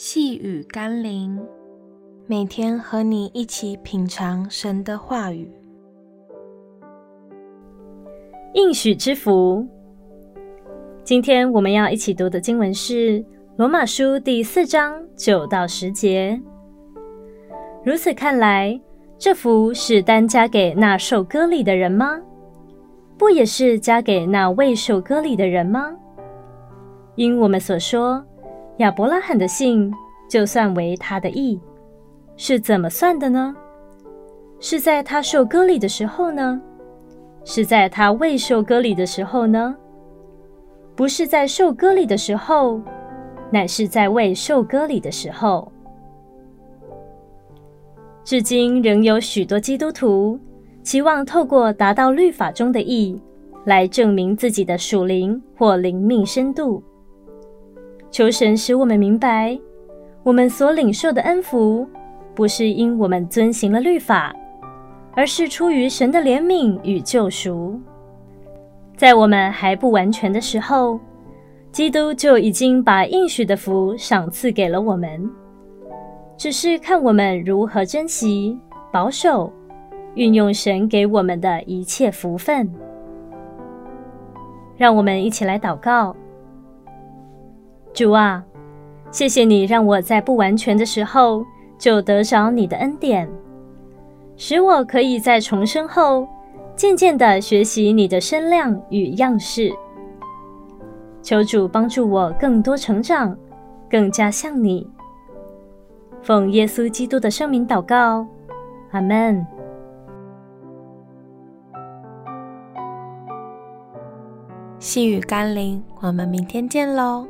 细雨甘霖，每天和你一起品尝神的话语。应许之福。今天我们要一起读的经文是《罗马书》第四章九到十节。如此看来，这福是单加给那受割礼的人吗？不也是加给那未受割礼的人吗？因我们所说。亚伯拉罕的信就算为他的义，是怎么算的呢？是在他受割礼的时候呢？是在他未受割礼的时候呢？不是在受割礼的时候，乃是在未受割礼的时候。至今仍有许多基督徒期望透过达到律法中的义，来证明自己的属灵或灵命深度。求神使我们明白，我们所领受的恩福，不是因我们遵行了律法，而是出于神的怜悯与救赎。在我们还不完全的时候，基督就已经把应许的福赏赐给了我们，只是看我们如何珍惜、保守、运用神给我们的一切福分。让我们一起来祷告。主啊，谢谢你让我在不完全的时候就得着你的恩典，使我可以在重生后渐渐的学习你的身量与样式。求主帮助我更多成长，更加像你。奉耶稣基督的圣名祷告，阿门。细雨甘霖，我们明天见喽。